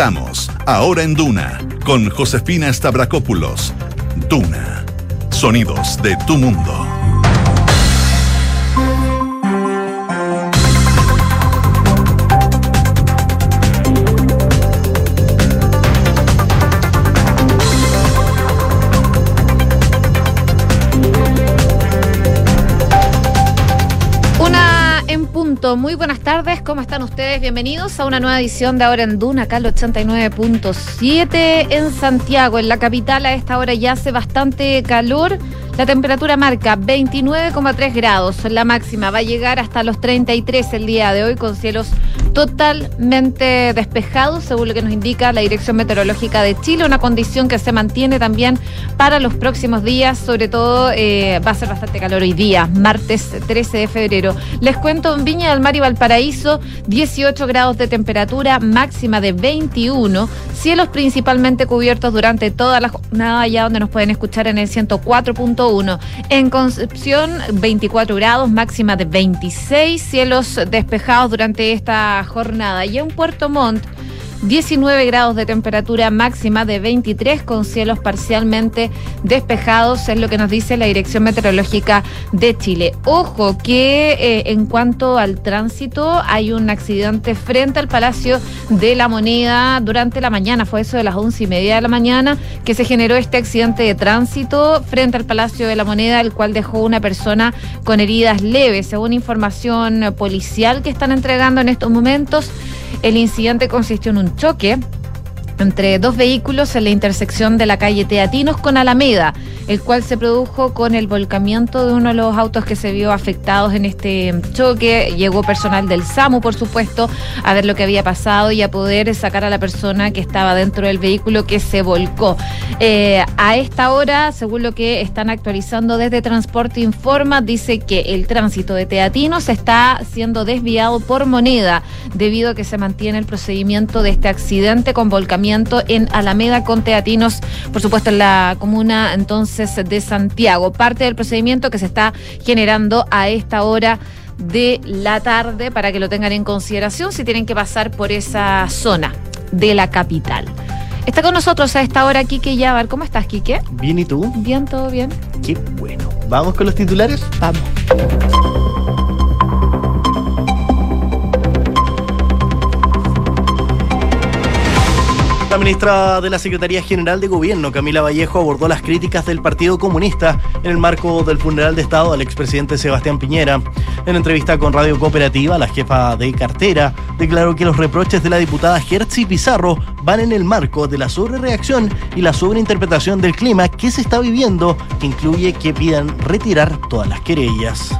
Presentamos Ahora en Duna con Josefina Stavrakopoulos. Duna. Sonidos de tu mundo. Muy buenas tardes, ¿cómo están ustedes? Bienvenidos a una nueva edición de Ahora en Duna, acá el 89.7 en Santiago, en la capital. A esta hora ya hace bastante calor. La temperatura marca 29,3 grados. La máxima va a llegar hasta los 33 el día de hoy con cielos totalmente despejados, según lo que nos indica la Dirección Meteorológica de Chile, una condición que se mantiene también para los próximos días, sobre todo eh, va a ser bastante calor hoy día, martes 13 de febrero. Les cuento en Viña del Mar y Valparaíso, 18 grados de temperatura, máxima de 21, cielos principalmente cubiertos durante toda la jornada, allá donde nos pueden escuchar en el 104.1. En Concepción, 24 grados, máxima de 26, cielos despejados durante esta jornada. Y en Puerto Montt, 19 grados de temperatura máxima de 23 con cielos parcialmente despejados, es lo que nos dice la Dirección Meteorológica de Chile. Ojo que eh, en cuanto al tránsito hay un accidente frente al Palacio de la Moneda durante la mañana, fue eso de las once y media de la mañana que se generó este accidente de tránsito frente al Palacio de la Moneda, el cual dejó una persona con heridas leves, según información policial que están entregando en estos momentos. El incidente consistió en un choque entre dos vehículos en la intersección de la calle Teatinos con Alameda, el cual se produjo con el volcamiento de uno de los autos que se vio afectados en este choque. Llegó personal del SAMU, por supuesto, a ver lo que había pasado y a poder sacar a la persona que estaba dentro del vehículo que se volcó. Eh, a esta hora, según lo que están actualizando desde Transporte Informa, dice que el tránsito de Teatinos está siendo desviado por moneda debido a que se mantiene el procedimiento de este accidente con volcamiento en Alameda con Teatinos, por supuesto en la comuna entonces de Santiago. Parte del procedimiento que se está generando a esta hora de la tarde para que lo tengan en consideración si tienen que pasar por esa zona de la capital. Está con nosotros a esta hora Quique Yabar. ¿Cómo estás, Quique? Bien, ¿y tú? Bien, todo bien. Qué bueno. ¿Vamos con los titulares? Vamos. La ministra de la Secretaría General de Gobierno, Camila Vallejo, abordó las críticas del Partido Comunista en el marco del funeral de Estado del expresidente Sebastián Piñera. En entrevista con Radio Cooperativa, la jefa de cartera declaró que los reproches de la diputada Gertzi Pizarro van en el marco de la sobrereacción y la sobreinterpretación del clima que se está viviendo, que incluye que pidan retirar todas las querellas.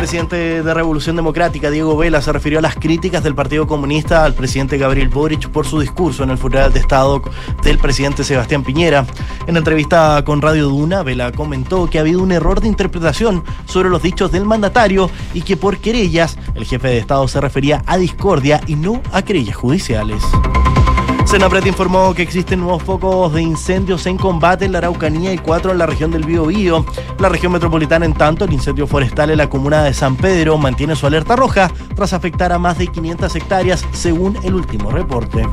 El presidente de Revolución Democrática, Diego Vela, se refirió a las críticas del Partido Comunista al presidente Gabriel Boric por su discurso en el funeral de Estado del presidente Sebastián Piñera. En entrevista con Radio Duna, Vela comentó que ha habido un error de interpretación sobre los dichos del mandatario y que por querellas el jefe de Estado se refería a discordia y no a querellas judiciales. Senapret informó que existen nuevos focos de incendios en combate en la Araucanía y cuatro en la región del Biobío. La región metropolitana, en tanto, el incendio forestal en la comuna de San Pedro mantiene su alerta roja tras afectar a más de 500 hectáreas, según el último reporte.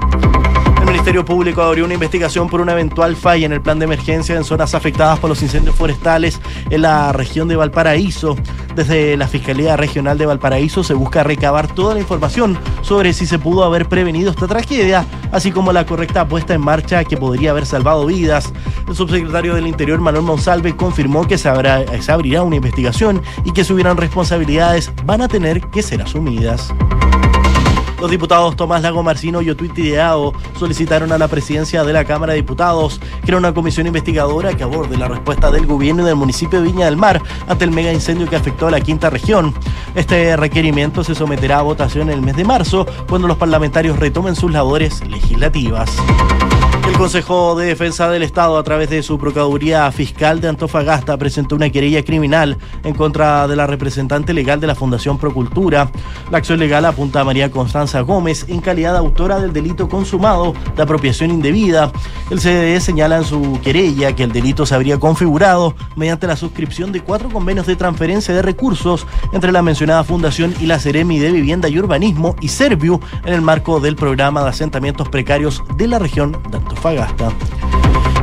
El Ministerio Público abrió una investigación por una eventual falla en el plan de emergencia en zonas afectadas por los incendios forestales en la región de Valparaíso. Desde la Fiscalía Regional de Valparaíso se busca recabar toda la información sobre si se pudo haber prevenido esta tragedia, así como la correcta puesta en marcha que podría haber salvado vidas. El subsecretario del Interior, Manuel Monsalve, confirmó que se, se abrirá una investigación y que si hubieran responsabilidades van a tener que ser asumidas. Los diputados Tomás Lago Marcino y Otuiti Deao solicitaron a la presidencia de la Cámara de Diputados era una comisión investigadora que aborde la respuesta del gobierno y del municipio de Viña del Mar ante el mega incendio que afectó a la quinta región. Este requerimiento se someterá a votación en el mes de marzo, cuando los parlamentarios retomen sus labores legislativas. El Consejo de Defensa del Estado, a través de su Procuraduría Fiscal de Antofagasta, presentó una querella criminal en contra de la representante legal de la Fundación Procultura. La acción legal apunta a María Constanza Gómez en calidad de autora del delito consumado de apropiación indebida. El CDE señala en su querella que el delito se habría configurado mediante la suscripción de cuatro convenios de transferencia de recursos entre la mencionada fundación y la Ceremi de Vivienda y Urbanismo y Serviu en el marco del programa de asentamientos precarios de la región de Antofagasta. Fagasta.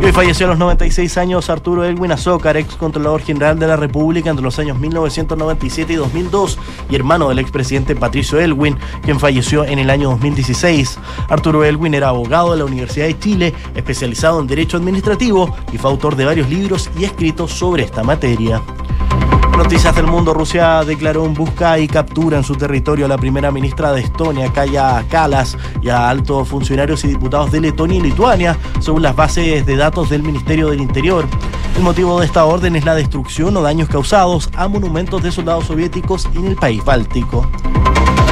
Y hoy falleció a los 96 años Arturo Elwin Azócar, ex controlador general de la República entre los años 1997 y 2002 y hermano del expresidente Patricio Elwin, quien falleció en el año 2016. Arturo Elwin era abogado de la Universidad de Chile, especializado en Derecho Administrativo y fue autor de varios libros y escritos sobre esta materia. Noticias del mundo. Rusia declaró en busca y captura en su territorio a la primera ministra de Estonia, Kaya Kalas, y a altos funcionarios y diputados de Letonia y Lituania, según las bases de datos del Ministerio del Interior. El motivo de esta orden es la destrucción o daños causados a monumentos de soldados soviéticos en el país báltico.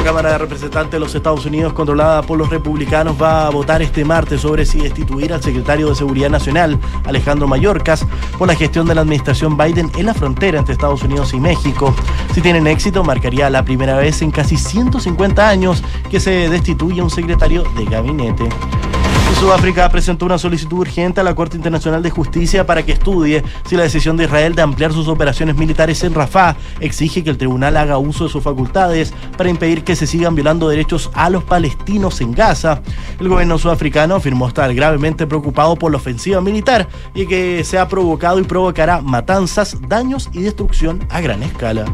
La Cámara de Representantes de los Estados Unidos, controlada por los republicanos, va a votar este martes sobre si destituir al secretario de Seguridad Nacional, Alejandro Mayorkas, por la gestión de la administración Biden en la frontera entre Estados Unidos y México. Si tienen éxito, marcaría la primera vez en casi 150 años que se destituye un secretario de gabinete. Sudáfrica presentó una solicitud urgente a la Corte Internacional de Justicia para que estudie si la decisión de Israel de ampliar sus operaciones militares en Rafah exige que el tribunal haga uso de sus facultades para impedir que se sigan violando derechos a los palestinos en Gaza. El gobierno sudafricano afirmó estar gravemente preocupado por la ofensiva militar y que se ha provocado y provocará matanzas, daños y destrucción a gran escala.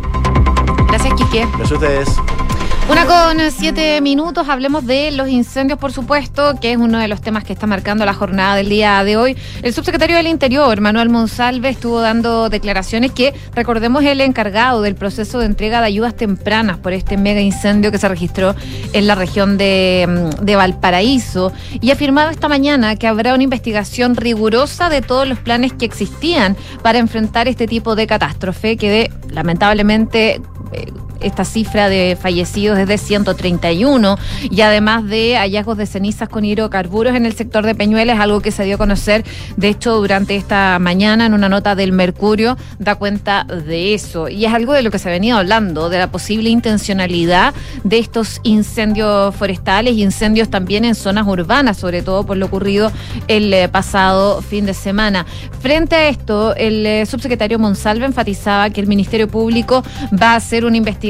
Gracias, Quique. Gracias a ustedes. Una con siete minutos, hablemos de los incendios, por supuesto, que es uno de los temas que está marcando la jornada del día de hoy. El subsecretario del Interior, Manuel Monsalve, estuvo dando declaraciones que, recordemos, el encargado del proceso de entrega de ayudas tempranas por este mega incendio que se registró en la región de, de Valparaíso y ha afirmado esta mañana que habrá una investigación rigurosa de todos los planes que existían para enfrentar este tipo de catástrofe que de, lamentablemente eh, esta cifra de fallecidos es de 131 y además de hallazgos de cenizas con hidrocarburos en el sector de Peñuelas, algo que se dio a conocer, de hecho, durante esta mañana en una nota del Mercurio, da cuenta de eso. Y es algo de lo que se ha venido hablando, de la posible intencionalidad de estos incendios forestales incendios también en zonas urbanas, sobre todo por lo ocurrido el eh, pasado fin de semana. Frente a esto, el eh, subsecretario Monsalve enfatizaba que el Ministerio Público va a hacer una investigación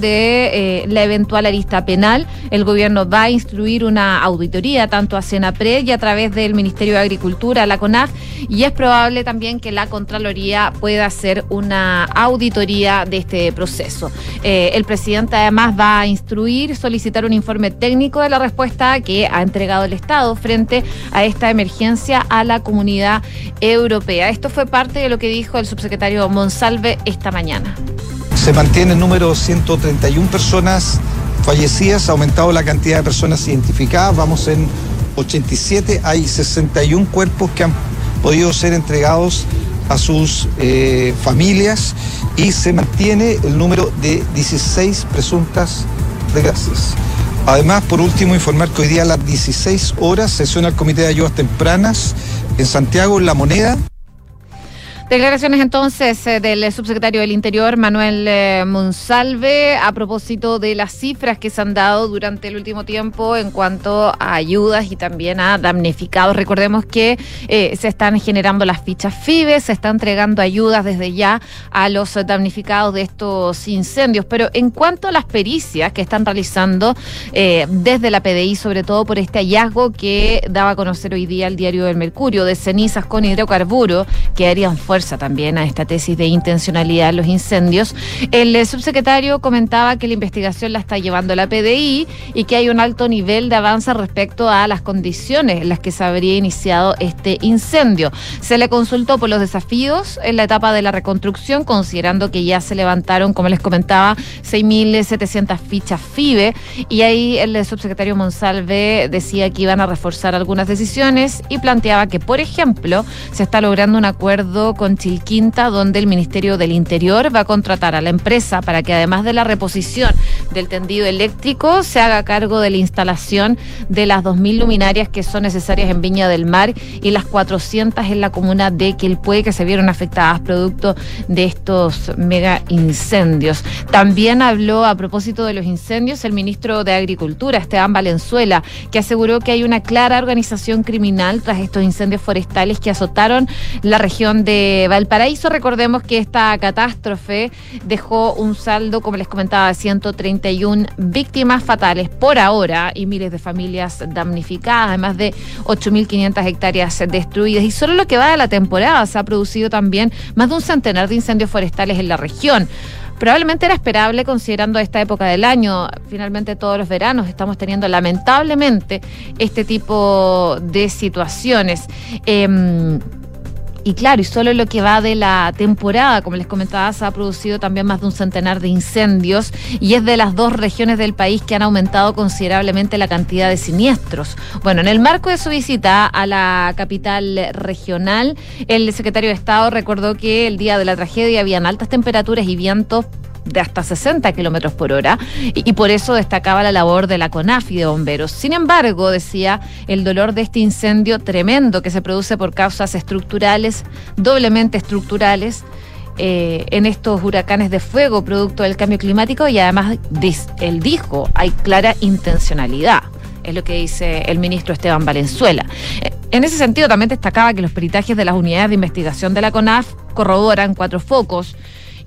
de eh, la eventual arista penal. El gobierno va a instruir una auditoría tanto a Senapred y a través del Ministerio de Agricultura, la CONAF, y es probable también que la Contraloría pueda hacer una auditoría de este proceso. Eh, el presidente además va a instruir, solicitar un informe técnico de la respuesta que ha entregado el Estado frente a esta emergencia a la comunidad europea. Esto fue parte de lo que dijo el subsecretario Monsalve esta mañana. Se mantiene el número 131 personas fallecidas, ha aumentado la cantidad de personas identificadas, vamos en 87, hay 61 cuerpos que han podido ser entregados a sus eh, familias y se mantiene el número de 16 presuntas desgracias. Además, por último, informar que hoy día a las 16 horas sesiona el Comité de Ayudas Tempranas en Santiago, en La Moneda. Declaraciones entonces eh, del subsecretario del Interior, Manuel eh, Monsalve, a propósito de las cifras que se han dado durante el último tiempo en cuanto a ayudas y también a damnificados. Recordemos que eh, se están generando las fichas FIBE, se está entregando ayudas desde ya a los damnificados de estos incendios. Pero en cuanto a las pericias que están realizando desde la PDI, sobre todo por este hallazgo que daba a conocer hoy día el diario del Mercurio, de cenizas con hidrocarburo que harían fuerza también a esta tesis de intencionalidad en los incendios. El eh, subsecretario comentaba que la investigación la está llevando la PDI y que hay un alto nivel de avance respecto a las condiciones en las que se habría iniciado este incendio. Se le consultó por los desafíos en la etapa de la reconstrucción, considerando que ya se levantaron, como les comentaba, 6.700 fichas FIBE y ahí el subsecretario Monsalve decía que iban a reforzar algunas decisiones y planteaba que, por ejemplo, se está logrando un acuerdo con con Chilquinta, donde el Ministerio del Interior va a contratar a la empresa para que además de la reposición del tendido eléctrico, se haga cargo de la instalación de las 2.000 luminarias que son necesarias en Viña del Mar y las 400 en la comuna de Quilpué que se vieron afectadas producto de estos mega incendios. También habló a propósito de los incendios el ministro de Agricultura, Esteban Valenzuela, que aseguró que hay una clara organización criminal tras estos incendios forestales que azotaron la región de Valparaíso. Recordemos que esta catástrofe dejó un saldo, como les comentaba, de 131 víctimas fatales por ahora y miles de familias damnificadas, además de 8.500 hectáreas destruidas. Y solo lo que va de la temporada se ha producido también más de un centenar de incendios forestales en la región probablemente era esperable considerando esta época del año. Finalmente todos los veranos estamos teniendo lamentablemente este tipo de situaciones. Em, y claro, y solo lo que va de la temporada, como les comentaba, se ha producido también más de un centenar de incendios y es de las dos regiones del país que han aumentado considerablemente la cantidad de siniestros. Bueno, en el marco de su visita a la capital regional, el secretario de Estado recordó que el día de la tragedia habían altas temperaturas y vientos de hasta 60 kilómetros por hora y, por eso destacaba la labor de la CONAFI de bomberos. Sin embargo, decía, el dolor de este incendio tremendo que se produce por causas estructurales, doblemente estructurales, eh, en estos huracanes de fuego producto del cambio climático y además él dijo, hay clara intencionalidad. Es lo que dice el ministro Esteban Valenzuela. Eh, en ese sentido, también destacaba que los peritajes de las unidades de investigación de la CONAF corroboran cuatro focos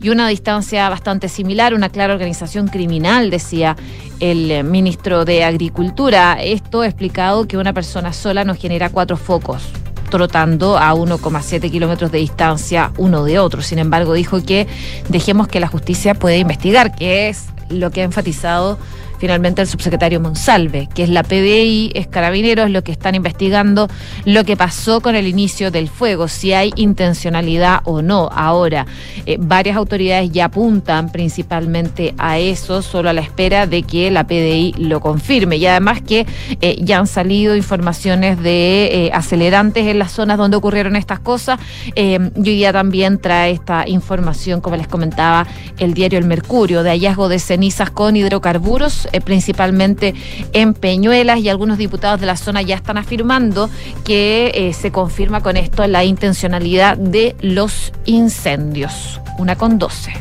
y una distancia bastante similar, una clara organización criminal, decía el eh, ministro de Agricultura. Esto ha explicado que una persona sola nos genera cuatro focos trotando a 1,7 kilómetros de distancia uno de otro. Sin embargo, dijo que dejemos que la justicia pueda investigar, que es lo que ha enfatizado finalmente el subsecretario Monsalve, que es la PDI, es Carabineros, lo que están investigando lo que pasó con el inicio del fuego, si hay intencionalidad o no. Ahora, eh, varias autoridades ya apuntan principalmente a eso, solo a la espera de que la PDI lo confirme. Y además que eh, ya han salido informaciones de eh, acelerantes en las zonas donde ocurrieron estas cosas. y hoy también trae esta información, como les comentaba, el diario El Mercurio, de hallazgo de cenizas con hidrocarburos eh, principalmente en Peñuelas, y algunos diputados de la zona ya están afirmando que eh, se confirma con esto la intencionalidad de los incendios. Una con doce.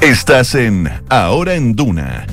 Estás en Ahora en Duna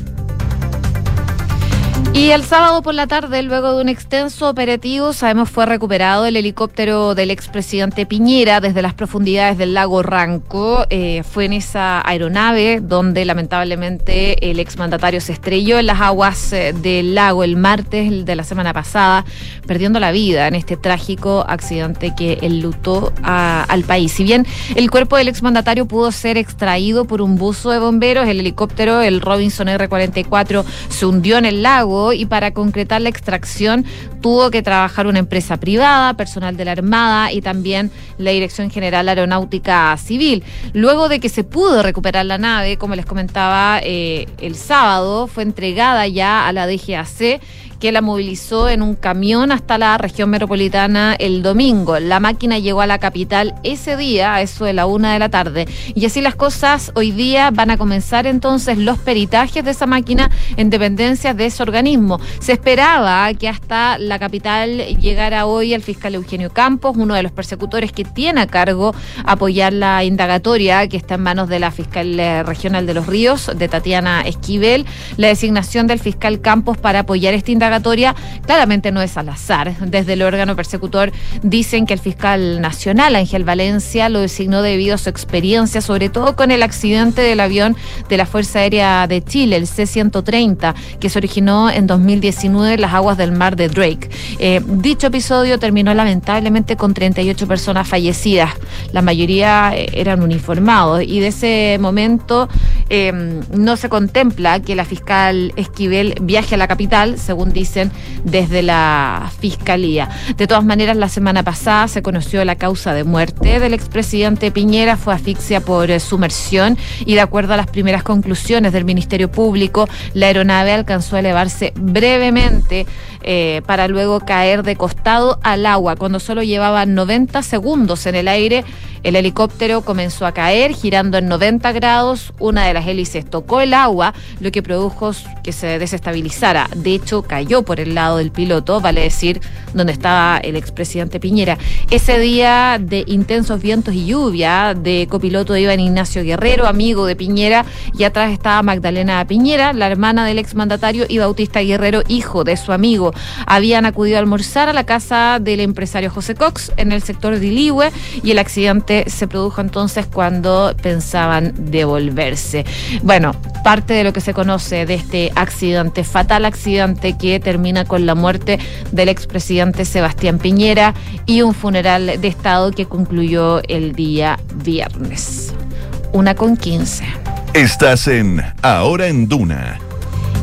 y el sábado por la tarde, luego de un extenso operativo, sabemos fue recuperado el helicóptero del expresidente Piñera desde las profundidades del lago Ranco. Eh, fue en esa aeronave donde lamentablemente el exmandatario se estrelló en las aguas eh, del lago el martes de la semana pasada, perdiendo la vida en este trágico accidente que enlutó al país. Si bien el cuerpo del exmandatario pudo ser extraído por un buzo de bomberos, el helicóptero, el Robinson R-44, se hundió en el lago y para concretar la extracción tuvo que trabajar una empresa privada, personal de la Armada y también la Dirección General Aeronáutica Civil. Luego de que se pudo recuperar la nave, como les comentaba eh, el sábado, fue entregada ya a la DGAC que la movilizó en un camión hasta la región metropolitana el domingo. La máquina llegó a la capital ese día, a eso de la una de la tarde. Y así las cosas, hoy día van a comenzar entonces los peritajes de esa máquina en dependencias de ese organismo. Se esperaba que hasta la capital llegara hoy el fiscal Eugenio Campos, uno de los persecutores que tiene a cargo apoyar la indagatoria que está en manos de la fiscal eh, regional de los Ríos, de Tatiana Esquivel, la designación del fiscal Campos para apoyar esta indagatoria claramente no es al azar. Desde el órgano persecutor dicen que el fiscal nacional, Ángel Valencia, lo designó debido a su experiencia, sobre todo con el accidente del avión de la Fuerza Aérea de Chile, el C-130, que se originó en 2019 en las aguas del mar de Drake. Eh, dicho episodio terminó lamentablemente con 38 personas fallecidas. La mayoría eh, eran uniformados y de ese momento Em, no se contempla que la fiscal Esquivel viaje a la capital, según desde la fiscalía. De todas maneras, la semana pasada se conoció la causa de muerte del expresidente Piñera, fue asfixia por eh, sumersión y de acuerdo a las primeras conclusiones del Ministerio Público, la aeronave alcanzó a elevarse brevemente eh, para luego caer de costado al agua. Cuando solo llevaba 90 segundos en el aire, el helicóptero comenzó a caer, girando en 90 grados. Una de las hélices tocó el agua, lo que produjo que se desestabilizara. De hecho, cayó por el lado del piloto, vale decir, donde estaba el expresidente Piñera. Ese día de intensos vientos y lluvia, de copiloto iba Ignacio Guerrero, amigo de Piñera, y atrás estaba Magdalena Piñera, la hermana del exmandatario, y Bautista Guerrero, hijo de su amigo habían acudido a almorzar a la casa del empresario José Cox en el sector de y el accidente se produjo entonces cuando pensaban devolverse. Bueno, parte de lo que se conoce de este accidente, fatal accidente que termina con la muerte del expresidente Sebastián Piñera y un funeral de Estado que concluyó el día viernes. Una con quince. Estás en Ahora en Duna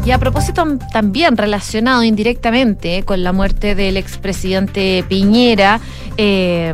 y a propósito también relacionado indirectamente con la muerte del expresidente Piñera, eh,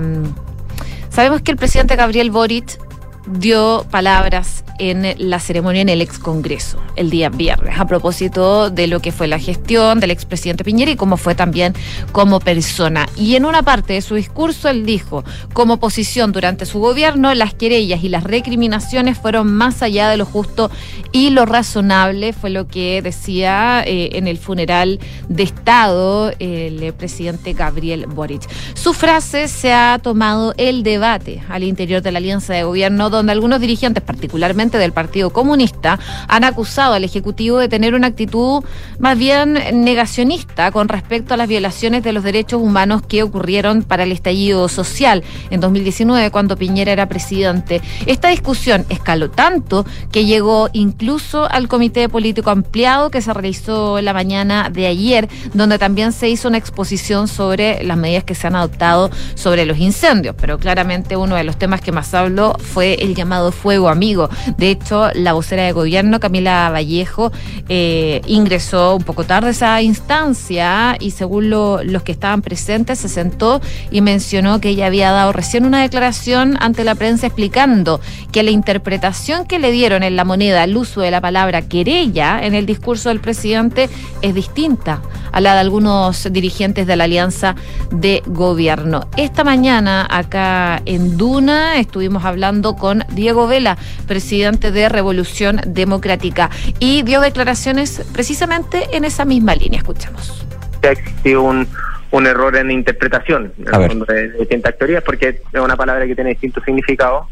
sabemos que el presidente Gabriel Boric dio palabras en la ceremonia en el ex Congreso el día viernes, a propósito de lo que fue la gestión del expresidente Piñera y cómo fue también como persona. Y en una parte de su discurso él dijo, como posición durante su gobierno, las querellas y las recriminaciones fueron más allá de lo justo y lo razonable, fue lo que decía eh, en el funeral de Estado el presidente Gabriel Boric. Su frase se ha tomado el debate al interior de la alianza de gobierno, donde algunos dirigentes, particularmente del Partido Comunista, han acusado al Ejecutivo de tener una actitud más bien negacionista con respecto a las violaciones de los derechos humanos que ocurrieron para el estallido social en 2019, cuando Piñera era presidente. Esta discusión escaló tanto que llegó incluso al Comité Político Ampliado que se realizó la mañana de ayer, donde también se hizo una exposición sobre las medidas que se han adoptado sobre los incendios. Pero claramente uno de los temas que más habló fue el llamado fuego amigo. De hecho, la vocera de gobierno, Camila Vallejo, eh, ingresó un poco tarde a esa instancia y según los que estaban presentes se sentó y mencionó que ella había dado recién una declaración ante la prensa explicando que la interpretación que le dieron en la moneda al uso de la palabra querella en el discurso del presidente es distinta a la de algunos dirigentes de la alianza de gobierno. Esta mañana acá en Duna estuvimos hablando con Diego Vela, presidente de Revolución Democrática, y dio declaraciones precisamente en esa misma línea. Escuchamos. Ha existido un, un error en interpretación de, distintas teorías, porque es una palabra que tiene distintos significados.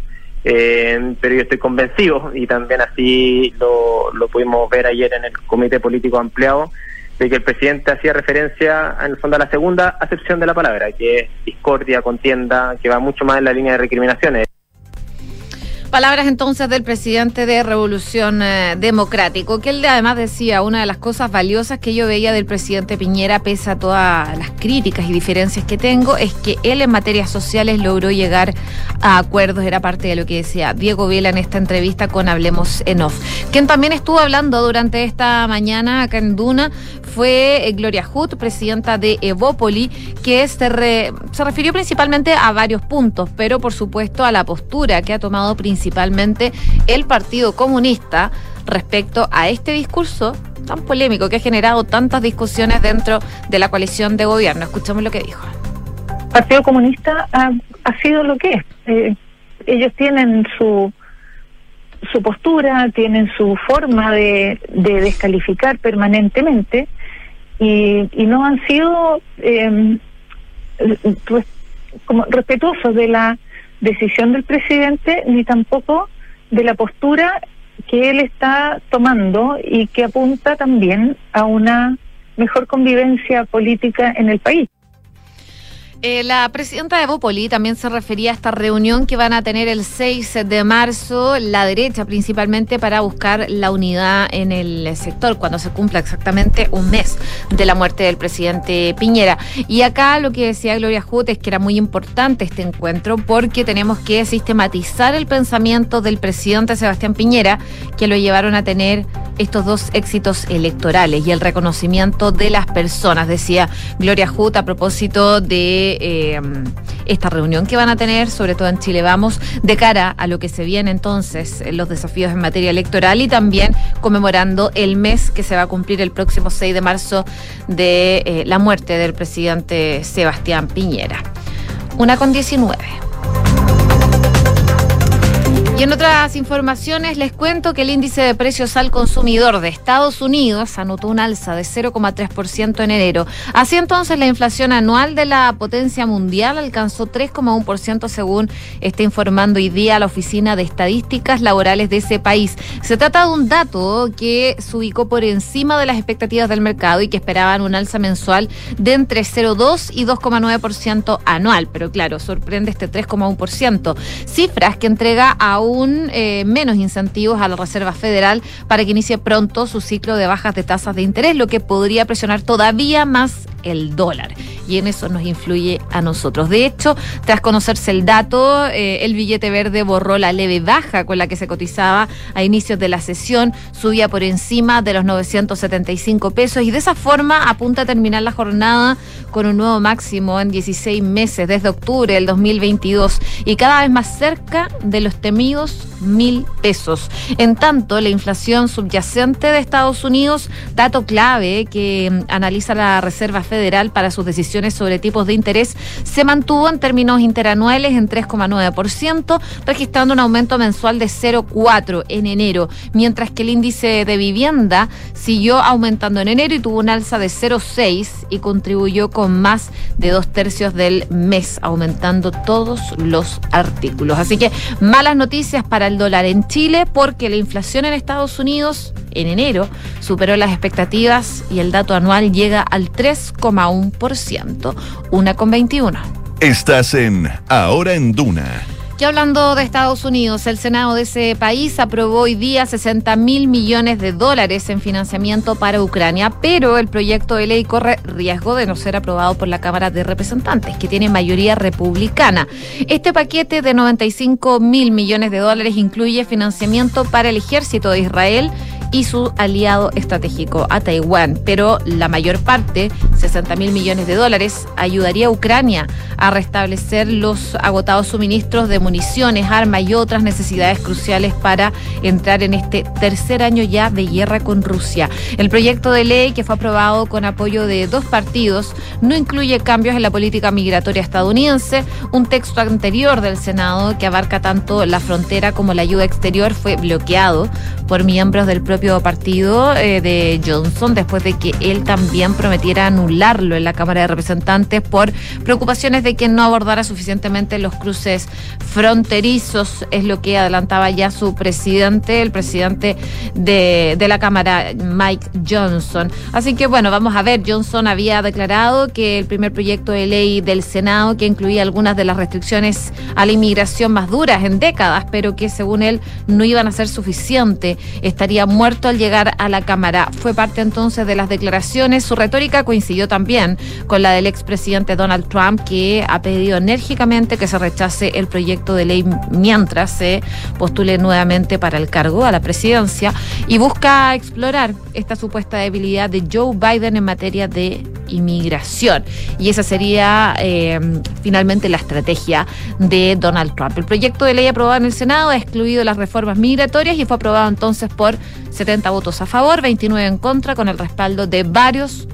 Eh, pero yo estoy convencido, y también así lo, lo pudimos ver ayer en el Comité Político Ampliado, de que el presidente hacía referencia en el fondo a la segunda acepción de la palabra, que es discordia, contienda, que va mucho más en la línea de recriminaciones. Palabras entonces del presidente de Revolución eh, Democrático, que él además decía, una de las cosas valiosas que yo veía del presidente Piñera, pese a todas las críticas y diferencias que tengo, es que él en materias sociales logró llegar a acuerdos, era parte de lo que decía Diego Vela en esta entrevista con Hablemos en Off. Quien también estuvo hablando durante esta mañana acá en Duna fue eh, Gloria Hood, presidenta de Evópoli, que se, se refirió principalmente a varios puntos, pero por supuesto a la postura que ha tomado principalmente el Partido Comunista respecto a este discurso tan polémico que ha generado tantas discusiones dentro de la coalición de gobierno. Escuchamos lo que dijo. El Partido Comunista ha, sido lo que es. Eh, ellos tienen su su postura, tienen su forma de, de descalificar permanentemente y, y no han sido eh, como respetuosos de la decisión del presidente ni tampoco de la postura que él está tomando y que apunta también a una mejor convivencia política en el país. Eh, la presidenta de Bopoli también se refería a esta reunión que van a tener el 6 de marzo, la derecha principalmente, para buscar la unidad en el sector, cuando se cumpla exactamente un mes de la muerte del presidente Piñera. Y acá lo que decía Gloria Jut es que era muy importante este encuentro porque tenemos que sistematizar el pensamiento del presidente Sebastián Piñera, que lo llevaron a tener estos dos éxitos electorales y el reconocimiento de las personas, decía Gloria Jut a propósito de eh, esta reunión que van a tener, sobre todo en Chile Vamos, de cara a lo que se viene entonces, los desafíos en materia electoral y también conmemorando el mes que se va a cumplir el próximo 6 de marzo de eh, la muerte del presidente Sebastián Piñera. Una con 19. Y en otras informaciones les cuento que el índice de precios al consumidor de Estados Unidos anotó un alza de 0,3% en enero. Así entonces la inflación anual de la potencia mundial alcanzó 3,1% según está informando hoy día la Oficina de Estadísticas Laborales de ese país. Se trata de un dato que se ubicó por encima de las expectativas del mercado y que esperaban un alza mensual de entre 0,2 y 2,9% anual. Pero claro, sorprende este 3,1%. Cifras que entrega a aún eh, menos incentivos a la Reserva Federal para que inicie pronto su ciclo de bajas de tasas de interés, lo que podría presionar todavía más el dólar. Y en eso nos influye a nosotros. De hecho, tras conocerse el dato, eh, el billete verde borró la leve baja con la que se cotizaba a inicios de la sesión, subía por encima de los 975 pesos y de esa forma apunta a terminar la jornada con un nuevo máximo en 16 meses desde octubre del 2022 y cada vez más cerca de los temidos mil pesos. En tanto, la inflación subyacente de Estados Unidos, dato clave que analiza la Reserva Federal para sus decisiones sobre tipos de interés, se mantuvo en términos interanuales en 3,9%, registrando un aumento mensual de 0,4 en enero, mientras que el índice de vivienda siguió aumentando en enero y tuvo un alza de 0,6 y contribuyó con más de dos tercios del mes, aumentando todos los artículos. Así que malas noticias para el dólar en Chile porque la inflación en Estados Unidos en enero superó las expectativas y el dato anual llega al 3,1%, una con 21. Estás en Ahora en Duna ya hablando de Estados Unidos, el Senado de ese país aprobó hoy día 60 mil millones de dólares en financiamiento para Ucrania, pero el proyecto de ley corre riesgo de no ser aprobado por la Cámara de Representantes, que tiene mayoría republicana. Este paquete de 95 mil millones de dólares incluye financiamiento para el ejército de Israel y su aliado estratégico a Taiwán. Pero la mayor parte, 60 mil millones de dólares, ayudaría a Ucrania a restablecer los agotados suministros de municiones, armas y otras necesidades cruciales para entrar en este tercer año ya de guerra con Rusia. El proyecto de ley que fue aprobado con apoyo de dos partidos no incluye cambios en la política migratoria estadounidense. Un texto anterior del Senado que abarca tanto la frontera como la ayuda exterior fue bloqueado por miembros del propio partido eh, de Johnson después de que él también prometiera en la Cámara de Representantes por preocupaciones de que no abordara suficientemente los cruces fronterizos, es lo que adelantaba ya su presidente, el presidente de, de la Cámara, Mike Johnson. Así que bueno, vamos a ver, Johnson había declarado que el primer proyecto de ley del Senado, que incluía algunas de las restricciones a la inmigración más duras en décadas, pero que según él no iban a ser suficientes, estaría muerto al llegar a la Cámara. Fue parte entonces de las declaraciones. Su retórica también con la del expresidente Donald Trump, que ha pedido enérgicamente que se rechace el proyecto de ley mientras se postule nuevamente para el cargo a la presidencia y busca explorar esta supuesta debilidad de Joe Biden en materia de inmigración. Y esa sería eh, finalmente la estrategia de Donald Trump. El proyecto de ley aprobado en el Senado ha excluido las reformas migratorias y fue aprobado entonces por 70 votos a favor, 29 en contra, con el respaldo de varios